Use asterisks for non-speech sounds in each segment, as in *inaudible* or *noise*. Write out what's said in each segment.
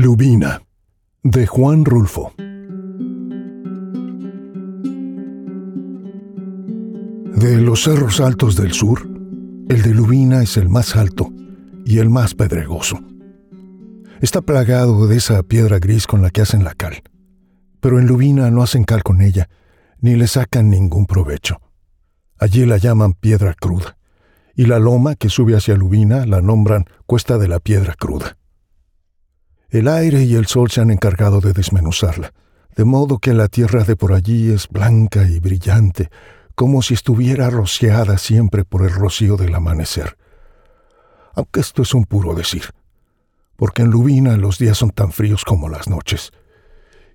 Lubina, de Juan Rulfo. De los cerros altos del sur, el de Lubina es el más alto y el más pedregoso. Está plagado de esa piedra gris con la que hacen la cal, pero en Lubina no hacen cal con ella, ni le sacan ningún provecho. Allí la llaman piedra cruda, y la loma que sube hacia Lubina la nombran Cuesta de la Piedra Cruda. El aire y el sol se han encargado de desmenuzarla, de modo que la tierra de por allí es blanca y brillante, como si estuviera rociada siempre por el rocío del amanecer. Aunque esto es un puro decir, porque en Lubina los días son tan fríos como las noches,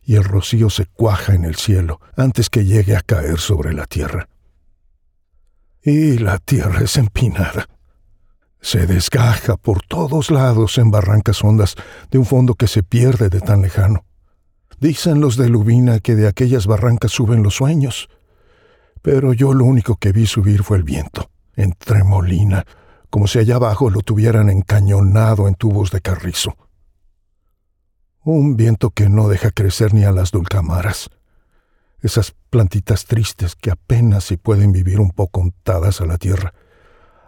y el rocío se cuaja en el cielo antes que llegue a caer sobre la tierra. Y la tierra es empinada se desgaja por todos lados en barrancas hondas de un fondo que se pierde de tan lejano. Dicen los de Lubina que de aquellas barrancas suben los sueños, pero yo lo único que vi subir fue el viento, en tremolina, como si allá abajo lo tuvieran encañonado en tubos de carrizo. Un viento que no deja crecer ni a las dulcamaras, esas plantitas tristes que apenas si pueden vivir un poco untadas a la tierra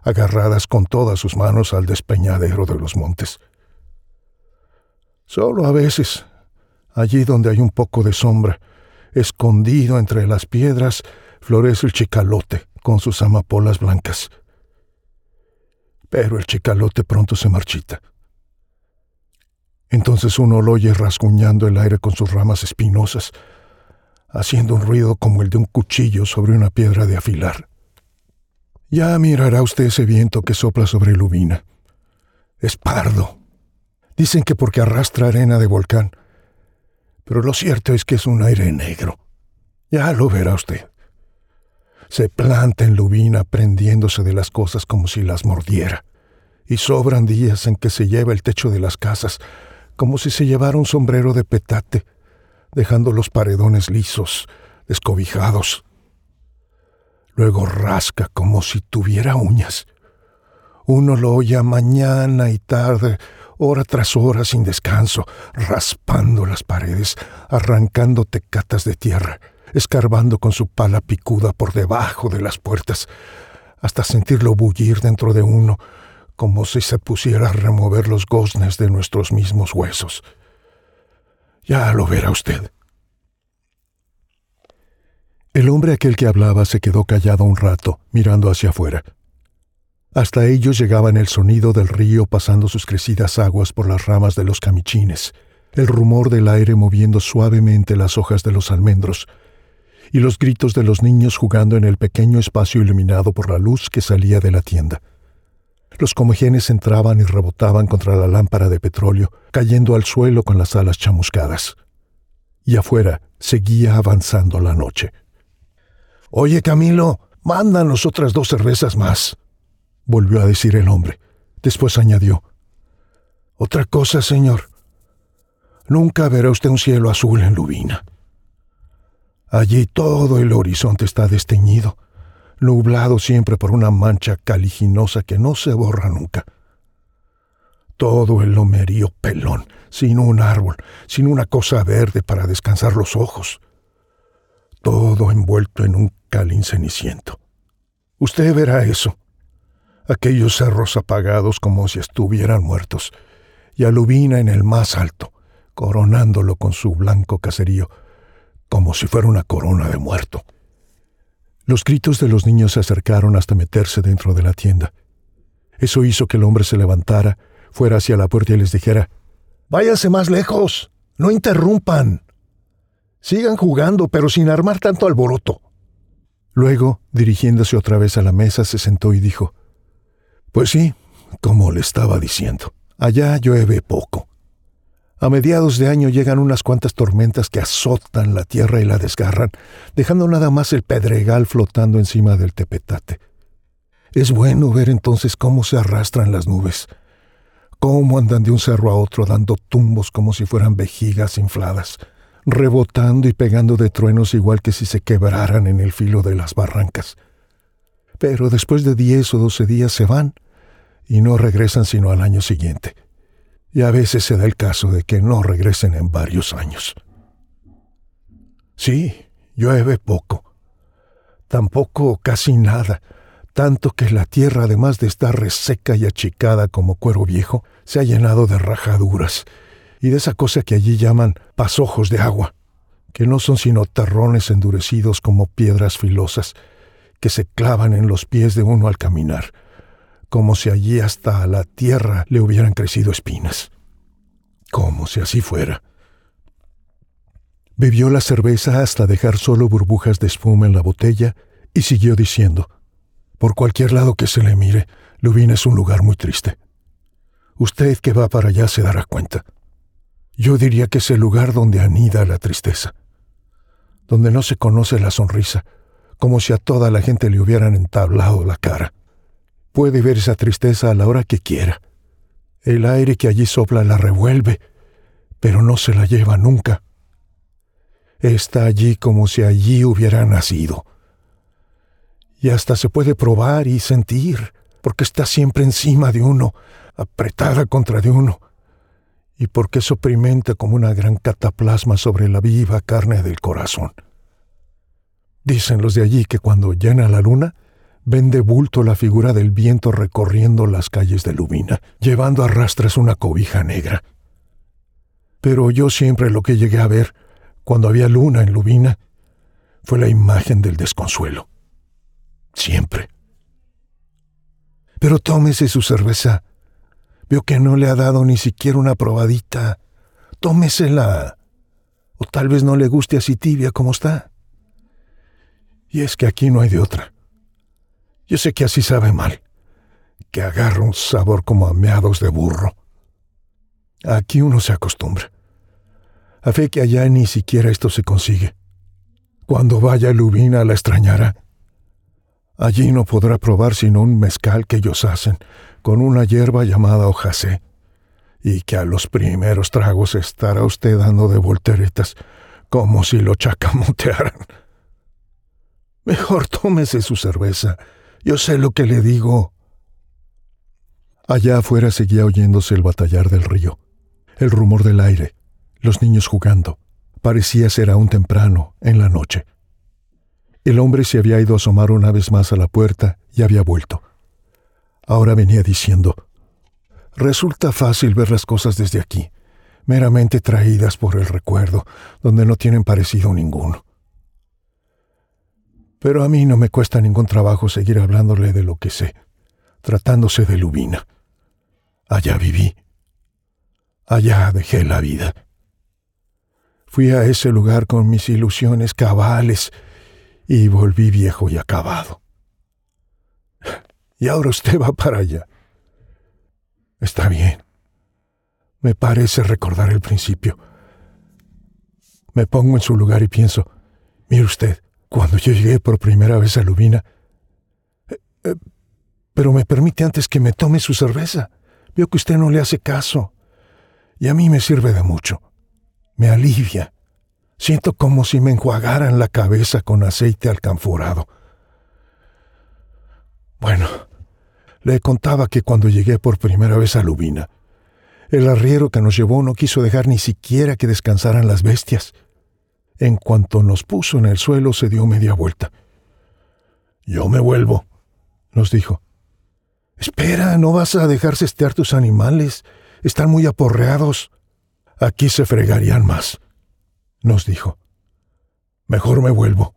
agarradas con todas sus manos al despeñadero de los montes. Solo a veces, allí donde hay un poco de sombra, escondido entre las piedras, florece el chicalote con sus amapolas blancas. Pero el chicalote pronto se marchita. Entonces uno lo oye rasguñando el aire con sus ramas espinosas, haciendo un ruido como el de un cuchillo sobre una piedra de afilar. Ya mirará usted ese viento que sopla sobre Lubina. Es pardo. Dicen que porque arrastra arena de volcán. Pero lo cierto es que es un aire negro. Ya lo verá usted. Se planta en Lubina prendiéndose de las cosas como si las mordiera. Y sobran días en que se lleva el techo de las casas como si se llevara un sombrero de petate, dejando los paredones lisos, descobijados, Luego rasca como si tuviera uñas. Uno lo oye mañana y tarde, hora tras hora sin descanso, raspando las paredes, arrancando tecatas de tierra, escarbando con su pala picuda por debajo de las puertas, hasta sentirlo bullir dentro de uno, como si se pusiera a remover los goznes de nuestros mismos huesos. Ya lo verá usted. El hombre aquel que hablaba se quedó callado un rato, mirando hacia afuera. Hasta ellos llegaban el sonido del río pasando sus crecidas aguas por las ramas de los camichines, el rumor del aire moviendo suavemente las hojas de los almendros, y los gritos de los niños jugando en el pequeño espacio iluminado por la luz que salía de la tienda. Los comejenes entraban y rebotaban contra la lámpara de petróleo, cayendo al suelo con las alas chamuscadas. Y afuera seguía avanzando la noche. Oye, Camilo, mándanos otras dos cervezas más, volvió a decir el hombre. Después añadió, Otra cosa, señor. Nunca verá usted un cielo azul en Lubina. Allí todo el horizonte está desteñido, nublado siempre por una mancha caliginosa que no se borra nunca. Todo el lomerío pelón, sin un árbol, sin una cosa verde para descansar los ojos. Todo envuelto en un Calín ceniciento. Usted verá eso. Aquellos cerros apagados como si estuvieran muertos, y alubina en el más alto, coronándolo con su blanco caserío, como si fuera una corona de muerto. Los gritos de los niños se acercaron hasta meterse dentro de la tienda. Eso hizo que el hombre se levantara, fuera hacia la puerta y les dijera, Váyanse más lejos, no interrumpan. Sigan jugando, pero sin armar tanto alboroto. Luego, dirigiéndose otra vez a la mesa, se sentó y dijo, Pues sí, como le estaba diciendo, allá llueve poco. A mediados de año llegan unas cuantas tormentas que azotan la tierra y la desgarran, dejando nada más el pedregal flotando encima del tepetate. Es bueno ver entonces cómo se arrastran las nubes, cómo andan de un cerro a otro dando tumbos como si fueran vejigas infladas, rebotando y pegando de truenos igual que si se quebraran en el filo de las barrancas. Pero después de diez o doce días se van y no regresan sino al año siguiente. y a veces se da el caso de que no regresen en varios años. Sí, llueve poco, tampoco casi nada, tanto que la tierra, además de estar reseca y achicada como cuero viejo, se ha llenado de rajaduras y de esa cosa que allí llaman pasojos de agua, que no son sino terrones endurecidos como piedras filosas, que se clavan en los pies de uno al caminar, como si allí hasta la tierra le hubieran crecido espinas. Como si así fuera. Bebió la cerveza hasta dejar solo burbujas de espuma en la botella y siguió diciendo, por cualquier lado que se le mire, Lubina es un lugar muy triste. Usted que va para allá se dará cuenta. Yo diría que es el lugar donde anida la tristeza, donde no se conoce la sonrisa, como si a toda la gente le hubieran entablado la cara. Puede ver esa tristeza a la hora que quiera. El aire que allí sopla la revuelve, pero no se la lleva nunca está allí como si allí hubiera nacido. Y hasta se puede probar y sentir, porque está siempre encima de uno, apretada contra de uno, y porque es oprimente como una gran cataplasma sobre la viva carne del corazón. Dicen los de allí que cuando llena la luna, ven de bulto la figura del viento recorriendo las calles de Lubina, llevando a rastras una cobija negra. Pero yo siempre lo que llegué a ver cuando había luna en Lubina, fue la imagen del desconsuelo. Siempre. Pero tómese su cerveza. Veo que no le ha dado ni siquiera una probadita. Tómesela. O tal vez no le guste así tibia como está. Y es que aquí no hay de otra. Yo sé que así sabe mal, que agarra un sabor como a meados de burro. Aquí uno se acostumbra a fe que allá ni siquiera esto se consigue. Cuando vaya Lubina la extrañará. Allí no podrá probar sino un mezcal que ellos hacen, con una hierba llamada hojacé, y que a los primeros tragos estará usted dando de volteretas, como si lo chacamotearan. *laughs* Mejor tómese su cerveza. Yo sé lo que le digo. Allá afuera seguía oyéndose el batallar del río, el rumor del aire, los niños jugando. Parecía ser aún temprano, en la noche. El hombre se había ido a asomar una vez más a la puerta y había vuelto. Ahora venía diciendo, Resulta fácil ver las cosas desde aquí, meramente traídas por el recuerdo, donde no tienen parecido ninguno. Pero a mí no me cuesta ningún trabajo seguir hablándole de lo que sé, tratándose de Lubina. Allá viví. Allá dejé la vida. Fui a ese lugar con mis ilusiones cabales y volví viejo y acabado. Y ahora usted va para allá. Está bien. Me parece recordar el principio. Me pongo en su lugar y pienso, mire usted, cuando yo llegué por primera vez a Lubina, eh, eh, pero me permite antes que me tome su cerveza. Veo que usted no le hace caso. Y a mí me sirve de mucho me alivia. Siento como si me enjuagaran la cabeza con aceite alcanforado. Bueno, le contaba que cuando llegué por primera vez a Lubina, el arriero que nos llevó no quiso dejar ni siquiera que descansaran las bestias. En cuanto nos puso en el suelo, se dio media vuelta. Yo me vuelvo, nos dijo. Espera, no vas a dejar cestear tus animales. Están muy aporreados. Aquí se fregarían más, nos dijo. Mejor me vuelvo.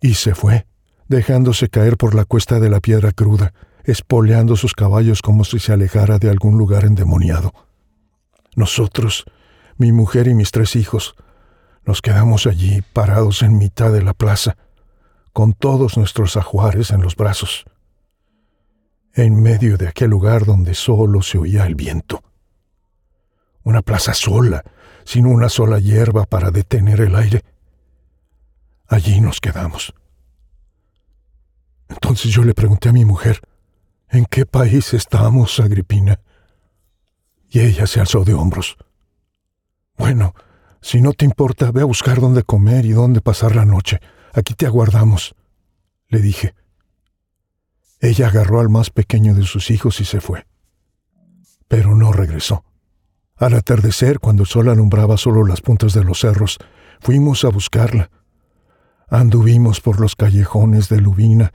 Y se fue, dejándose caer por la cuesta de la piedra cruda, espoleando sus caballos como si se alejara de algún lugar endemoniado. Nosotros, mi mujer y mis tres hijos, nos quedamos allí parados en mitad de la plaza, con todos nuestros ajuares en los brazos, en medio de aquel lugar donde solo se oía el viento una plaza sola, sin una sola hierba para detener el aire. Allí nos quedamos. Entonces yo le pregunté a mi mujer, ¿en qué país estamos, Agripina? Y ella se alzó de hombros. Bueno, si no te importa, ve a buscar dónde comer y dónde pasar la noche. Aquí te aguardamos, le dije. Ella agarró al más pequeño de sus hijos y se fue. Pero no regresó. Al atardecer, cuando el sol alumbraba solo las puntas de los cerros, fuimos a buscarla. Anduvimos por los callejones de Lubina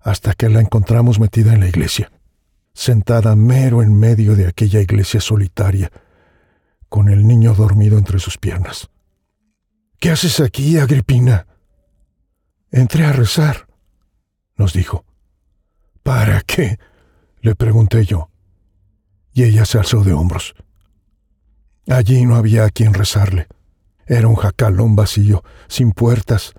hasta que la encontramos metida en la iglesia, sentada mero en medio de aquella iglesia solitaria, con el niño dormido entre sus piernas. ¿Qué haces aquí, Agripina? Entré a rezar, nos dijo. ¿Para qué? le pregunté yo. Y ella se alzó de hombros. Allí no había a quien rezarle. Era un jacalón vacío, sin puertas,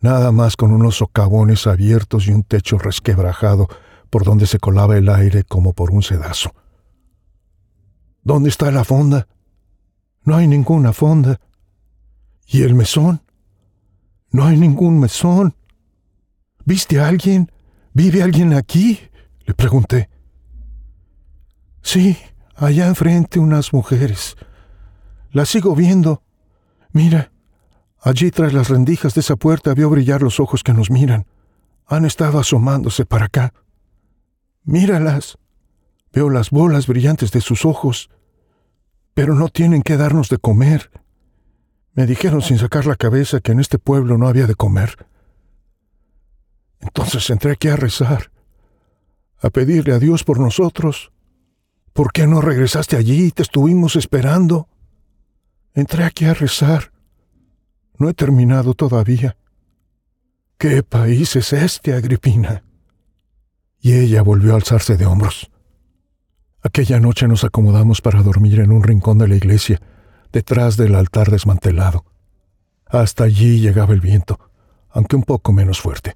nada más con unos socavones abiertos y un techo resquebrajado por donde se colaba el aire como por un sedazo. ¿Dónde está la fonda? No hay ninguna fonda. ¿Y el mesón? No hay ningún mesón. ¿Viste a alguien? ¿Vive alguien aquí? le pregunté. Sí, allá enfrente unas mujeres. Las sigo viendo. Mira, allí tras las rendijas de esa puerta veo brillar los ojos que nos miran. Han estado asomándose para acá. Míralas. Veo las bolas brillantes de sus ojos. Pero no tienen que darnos de comer. Me dijeron sin sacar la cabeza que en este pueblo no había de comer. Entonces entré aquí a rezar, a pedirle a Dios por nosotros. ¿Por qué no regresaste allí? Te estuvimos esperando. Entré aquí a rezar. No he terminado todavía. ¿Qué país es este, Agripina? Y ella volvió a alzarse de hombros. Aquella noche nos acomodamos para dormir en un rincón de la iglesia, detrás del altar desmantelado. Hasta allí llegaba el viento, aunque un poco menos fuerte.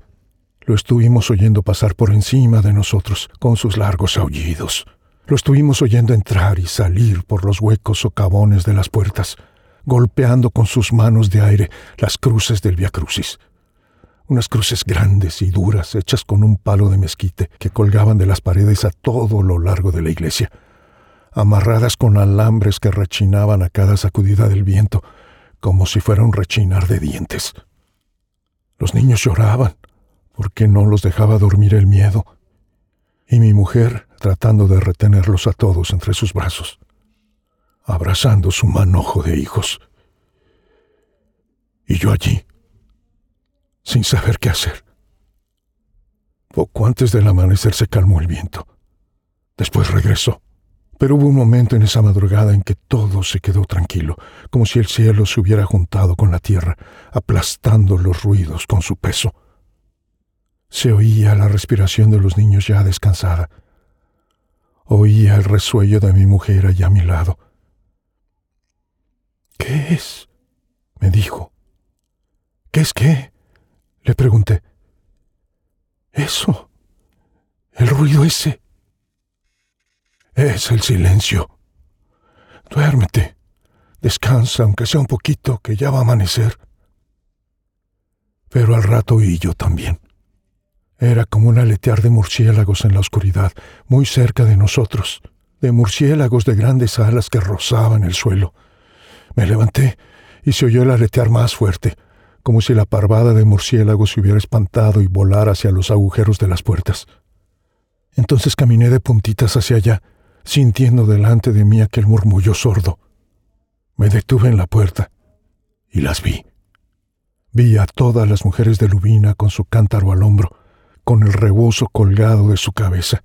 Lo estuvimos oyendo pasar por encima de nosotros con sus largos aullidos. Lo estuvimos oyendo entrar y salir por los huecos socavones de las puertas, golpeando con sus manos de aire las cruces del Via Crucis. Unas cruces grandes y duras hechas con un palo de mezquite que colgaban de las paredes a todo lo largo de la iglesia, amarradas con alambres que rechinaban a cada sacudida del viento, como si fuera un rechinar de dientes. Los niños lloraban, porque no los dejaba dormir el miedo, y mi mujer tratando de retenerlos a todos entre sus brazos, abrazando su manojo de hijos. Y yo allí, sin saber qué hacer. Poco antes del amanecer se calmó el viento. Después regresó. Pero hubo un momento en esa madrugada en que todo se quedó tranquilo, como si el cielo se hubiera juntado con la tierra, aplastando los ruidos con su peso. Se oía la respiración de los niños ya descansada. Oía el resuello de mi mujer allá a mi lado. ¿Qué es? me dijo. ¿Qué es qué? le pregunté. Eso. El ruido ese. Es el silencio. Duérmete. Descansa, aunque sea un poquito, que ya va a amanecer. Pero al rato oí yo también. Era como un aletear de murciélagos en la oscuridad, muy cerca de nosotros, de murciélagos de grandes alas que rozaban el suelo. Me levanté y se oyó el aletear más fuerte, como si la parvada de murciélagos se hubiera espantado y volara hacia los agujeros de las puertas. Entonces caminé de puntitas hacia allá, sintiendo delante de mí aquel murmullo sordo. Me detuve en la puerta y las vi. Vi a todas las mujeres de Lubina con su cántaro al hombro, con el rebozo colgado de su cabeza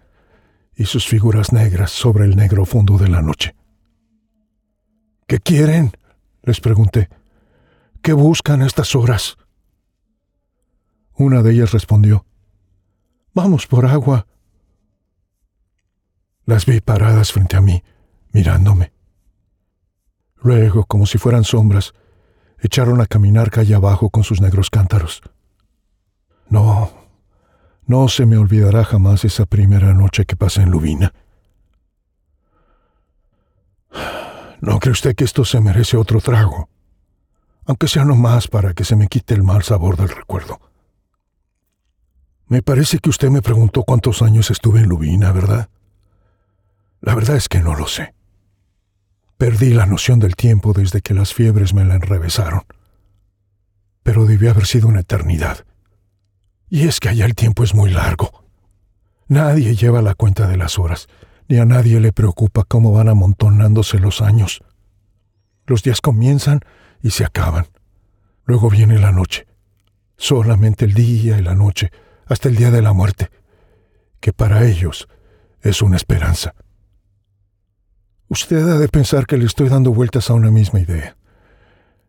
y sus figuras negras sobre el negro fondo de la noche. ¿Qué quieren? les pregunté. ¿Qué buscan a estas horas? Una de ellas respondió, Vamos por agua. Las vi paradas frente a mí, mirándome. Luego, como si fueran sombras, echaron a caminar calle abajo con sus negros cántaros. No, no se me olvidará jamás esa primera noche que pasé en Lubina. ¿No cree usted que esto se merece otro trago? Aunque sea no más para que se me quite el mal sabor del recuerdo. Me parece que usted me preguntó cuántos años estuve en Lubina, ¿verdad? La verdad es que no lo sé. Perdí la noción del tiempo desde que las fiebres me la enrevesaron. Pero debió haber sido una eternidad. Y es que allá el tiempo es muy largo. Nadie lleva la cuenta de las horas, ni a nadie le preocupa cómo van amontonándose los años. Los días comienzan y se acaban. Luego viene la noche. Solamente el día y la noche, hasta el día de la muerte, que para ellos es una esperanza. Usted ha de pensar que le estoy dando vueltas a una misma idea.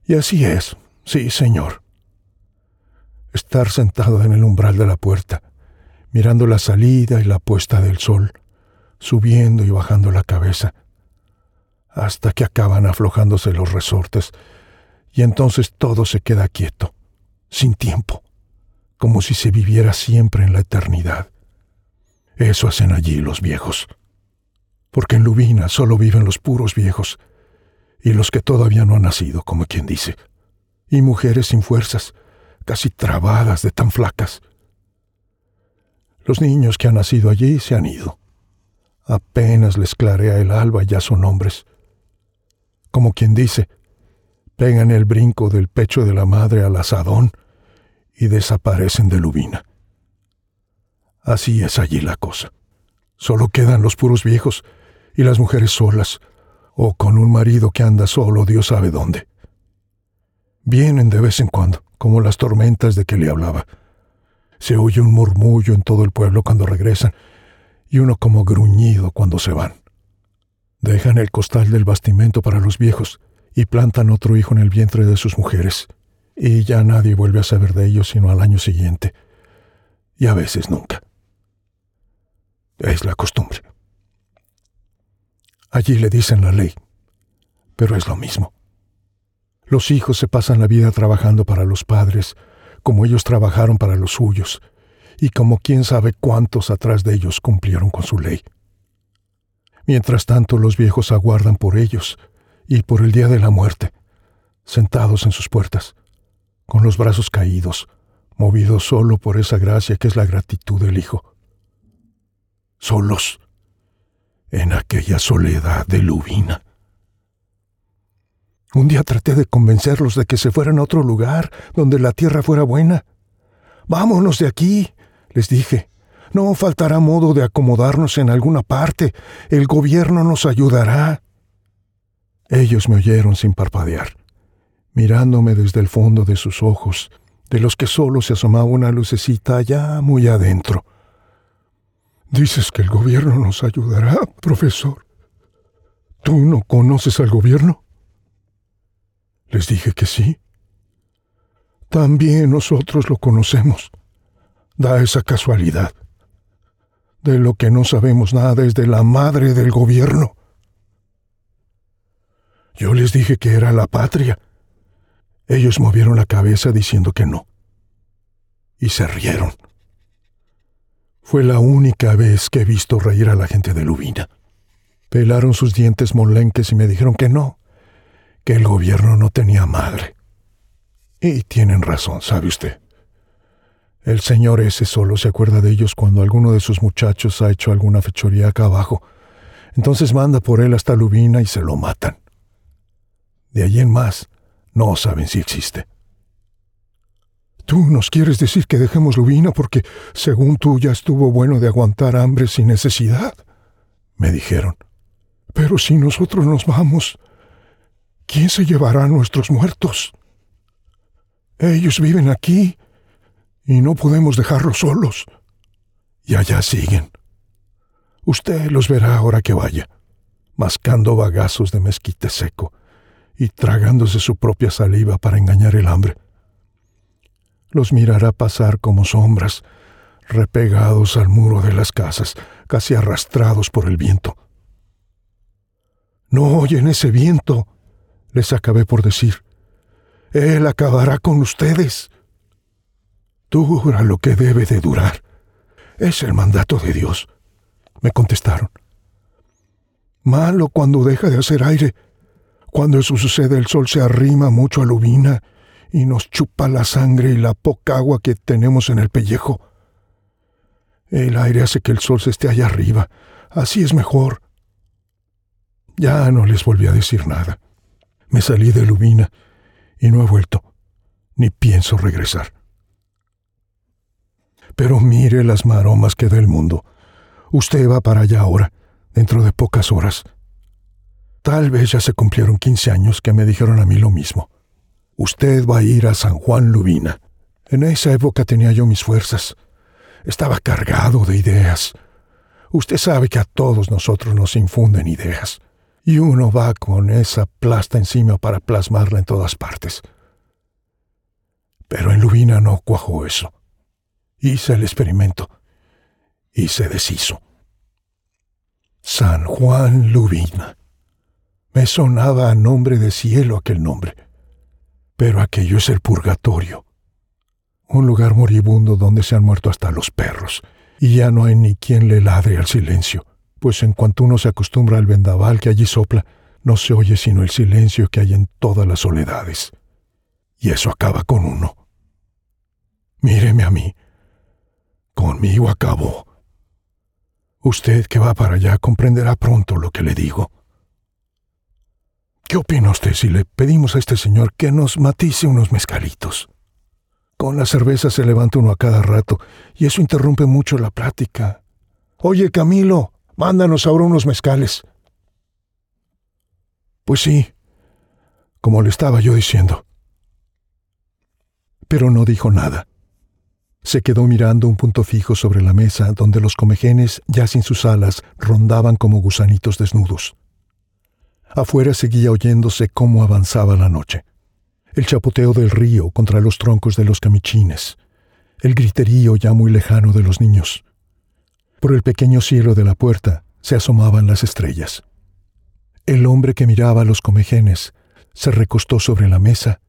Y así es, sí, señor. Estar sentado en el umbral de la puerta, mirando la salida y la puesta del sol, subiendo y bajando la cabeza, hasta que acaban aflojándose los resortes, y entonces todo se queda quieto, sin tiempo, como si se viviera siempre en la eternidad. Eso hacen allí los viejos porque en Lubina solo viven los puros viejos y los que todavía no han nacido, como quien dice, y mujeres sin fuerzas, casi trabadas de tan flacas. Los niños que han nacido allí se han ido. Apenas les clarea el alba ya son hombres. Como quien dice, pegan el brinco del pecho de la madre al asadón y desaparecen de Lubina. Así es allí la cosa. Solo quedan los puros viejos y las mujeres solas, o con un marido que anda solo Dios sabe dónde. Vienen de vez en cuando, como las tormentas de que le hablaba. Se oye un murmullo en todo el pueblo cuando regresan, y uno como gruñido cuando se van. Dejan el costal del bastimento para los viejos y plantan otro hijo en el vientre de sus mujeres, y ya nadie vuelve a saber de ellos sino al año siguiente, y a veces nunca. Es la costumbre. Allí le dicen la ley, pero es lo mismo. Los hijos se pasan la vida trabajando para los padres, como ellos trabajaron para los suyos, y como quién sabe cuántos atrás de ellos cumplieron con su ley. Mientras tanto los viejos aguardan por ellos y por el día de la muerte, sentados en sus puertas, con los brazos caídos, movidos solo por esa gracia que es la gratitud del Hijo. Solos, en aquella soledad de Lubina. Un día traté de convencerlos de que se fueran a otro lugar, donde la tierra fuera buena. Vámonos de aquí, les dije. No faltará modo de acomodarnos en alguna parte. El gobierno nos ayudará. Ellos me oyeron sin parpadear, mirándome desde el fondo de sus ojos, de los que solo se asomaba una lucecita allá muy adentro. Dices que el gobierno nos ayudará, profesor. ¿Tú no conoces al gobierno? Les dije que sí. También nosotros lo conocemos. Da esa casualidad. De lo que no sabemos nada es de la madre del gobierno. Yo les dije que era la patria. Ellos movieron la cabeza diciendo que no. Y se rieron. Fue la única vez que he visto reír a la gente de Lubina. Pelaron sus dientes molenques y me dijeron que no, que el gobierno no tenía madre. Y tienen razón, ¿sabe usted? El señor ese solo se acuerda de ellos cuando alguno de sus muchachos ha hecho alguna fechoría acá abajo. Entonces manda por él hasta Lubina y se lo matan. De allí en más, no saben si existe. Tú nos quieres decir que dejemos Lubina porque, según tú, ya estuvo bueno de aguantar hambre sin necesidad, me dijeron. Pero si nosotros nos vamos, ¿quién se llevará a nuestros muertos? Ellos viven aquí y no podemos dejarlos solos. Y allá siguen. Usted los verá ahora que vaya, mascando bagazos de mezquite seco y tragándose su propia saliva para engañar el hambre los mirará pasar como sombras, repegados al muro de las casas, casi arrastrados por el viento. No oyen ese viento, les acabé por decir. Él acabará con ustedes. Dura lo que debe de durar. Es el mandato de Dios, me contestaron. Malo cuando deja de hacer aire. Cuando eso sucede el sol se arrima mucho a Lubina y nos chupa la sangre y la poca agua que tenemos en el pellejo. El aire hace que el sol se esté allá arriba. Así es mejor. Ya no les volví a decir nada. Me salí de Lubina y no he vuelto, ni pienso regresar. Pero mire las maromas que da el mundo. Usted va para allá ahora, dentro de pocas horas. Tal vez ya se cumplieron 15 años que me dijeron a mí lo mismo. Usted va a ir a San Juan Lubina. En esa época tenía yo mis fuerzas. Estaba cargado de ideas. Usted sabe que a todos nosotros nos infunden ideas. Y uno va con esa plasta encima para plasmarla en todas partes. Pero en Lubina no cuajó eso. Hice el experimento y se deshizo. San Juan Lubina. Me sonaba a nombre de cielo aquel nombre. Pero aquello es el purgatorio. Un lugar moribundo donde se han muerto hasta los perros, y ya no hay ni quien le ladre al silencio, pues en cuanto uno se acostumbra al vendaval que allí sopla, no se oye sino el silencio que hay en todas las soledades. Y eso acaba con uno. Míreme a mí. Conmigo acabó. Usted que va para allá comprenderá pronto lo que le digo. ¿Qué opina usted si le pedimos a este señor que nos matice unos mezcalitos? Con la cerveza se levanta uno a cada rato y eso interrumpe mucho la plática. Oye, Camilo, mándanos ahora unos mezcales. Pues sí, como le estaba yo diciendo. Pero no dijo nada. Se quedó mirando un punto fijo sobre la mesa donde los comejenes, ya sin sus alas, rondaban como gusanitos desnudos. Afuera seguía oyéndose cómo avanzaba la noche. El chapoteo del río contra los troncos de los camichines. El griterío ya muy lejano de los niños. Por el pequeño cielo de la puerta se asomaban las estrellas. El hombre que miraba a los comejenes se recostó sobre la mesa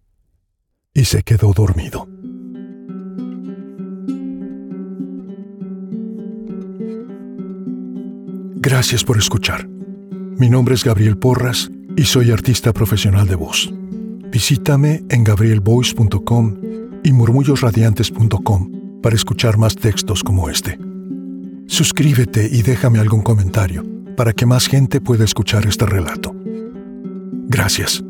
y se quedó dormido. Gracias por escuchar. Mi nombre es Gabriel Porras y soy artista profesional de voz. Visítame en gabrielvoice.com y murmullosradiantes.com para escuchar más textos como este. Suscríbete y déjame algún comentario para que más gente pueda escuchar este relato. Gracias.